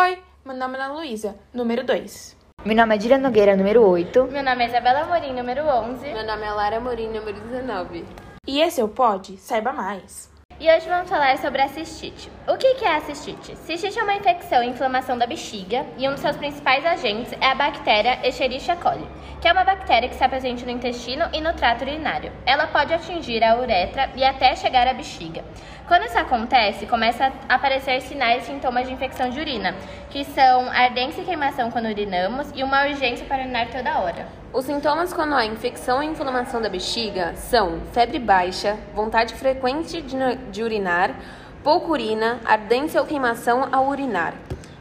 Oi, meu nome é Ana Luísa, número 2. Meu nome é Dira Nogueira, número 8. Meu nome é Isabela Morim, número 11. Meu nome é Lara Morim, número 19. E esse é o Pod Saiba Mais. E hoje vamos falar sobre a cistite. O que é a cistite? Cistite é uma infecção e inflamação da bexiga e um dos seus principais agentes é a bactéria Escherichia coli, que é uma bactéria que está presente no intestino e no trato urinário. Ela pode atingir a uretra e até chegar à bexiga. Quando isso acontece, começa a aparecer sinais e sintomas de infecção de urina, que são ardência e queimação quando urinamos e uma urgência para urinar toda hora. Os sintomas quando há infecção e inflamação da bexiga são febre baixa, vontade frequente de, urinar, pouca urina, ardência ou queimação ao urinar.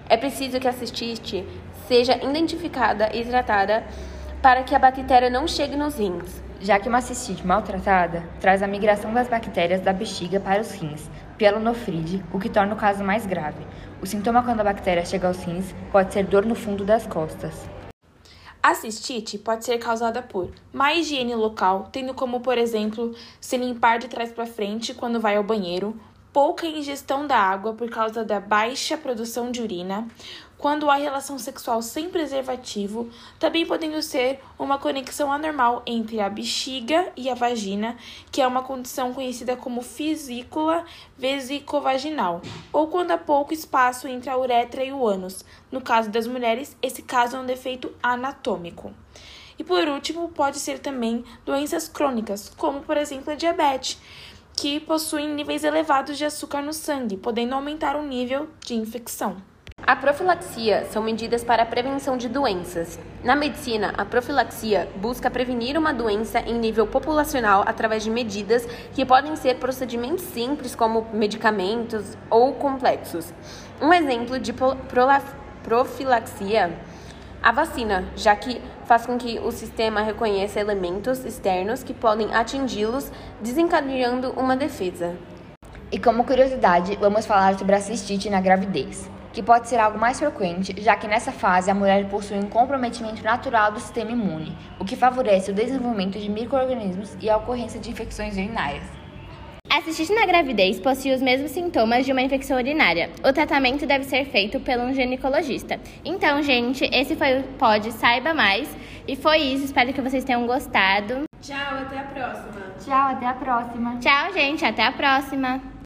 É preciso que a cistite seja identificada e tratada para que a bactéria não chegue nos rins já que uma cistite maltratada traz a migração das bactérias da bexiga para os rins, pielonofride, o que torna o caso mais grave. O sintoma quando a bactéria chega aos rins pode ser dor no fundo das costas. A cistite pode ser causada por má higiene local, tendo como, por exemplo, se limpar de trás para frente quando vai ao banheiro, pouca ingestão da água por causa da baixa produção de urina, quando há relação sexual sem preservativo, também podendo ser uma conexão anormal entre a bexiga e a vagina, que é uma condição conhecida como vesícula vesicovaginal, ou quando há pouco espaço entre a uretra e o ânus. No caso das mulheres, esse caso é um defeito anatômico. E por último, pode ser também doenças crônicas, como por exemplo a diabetes que possuem níveis elevados de açúcar no sangue, podendo aumentar o nível de infecção. A profilaxia são medidas para a prevenção de doenças. Na medicina, a profilaxia busca prevenir uma doença em nível populacional através de medidas que podem ser procedimentos simples, como medicamentos ou complexos. Um exemplo de profilaxia a vacina, já que faz com que o sistema reconheça elementos externos que podem atingi-los, desencadeando uma defesa. E como curiosidade, vamos falar sobre a cistite na gravidez, que pode ser algo mais frequente, já que nessa fase a mulher possui um comprometimento natural do sistema imune, o que favorece o desenvolvimento de microrganismos e a ocorrência de infecções urinárias. A cistite na gravidez possui os mesmos sintomas de uma infecção urinária. O tratamento deve ser feito pelo um ginecologista. Então, gente, esse foi o Pod Saiba Mais. E foi isso. Espero que vocês tenham gostado. Tchau, até a próxima. Tchau, até a próxima. Tchau, gente. Até a próxima.